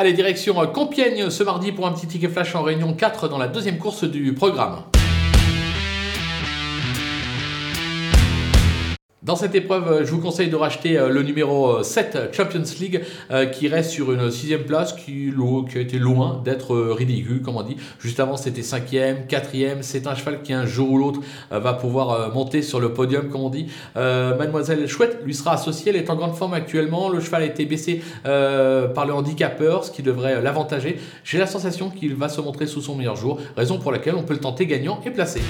Allez, direction Compiègne ce mardi pour un petit ticket flash en réunion 4 dans la deuxième course du programme. Dans cette épreuve, je vous conseille de racheter euh, le numéro 7 euh, Champions League euh, qui reste sur une sixième place qui, qui a été loin d'être ridicule, comme on dit. Juste avant, c'était cinquième, quatrième. C'est un cheval qui, un jour ou l'autre, va pouvoir monter sur le podium, comme on dit. Mademoiselle Chouette lui sera associée. Elle est en grande forme actuellement. Le cheval a été baissé par le handicapeur, ce qui devrait l'avantager. J'ai la sensation qu'il va se montrer sous son meilleur jour, raison pour laquelle on peut le tenter gagnant et placé.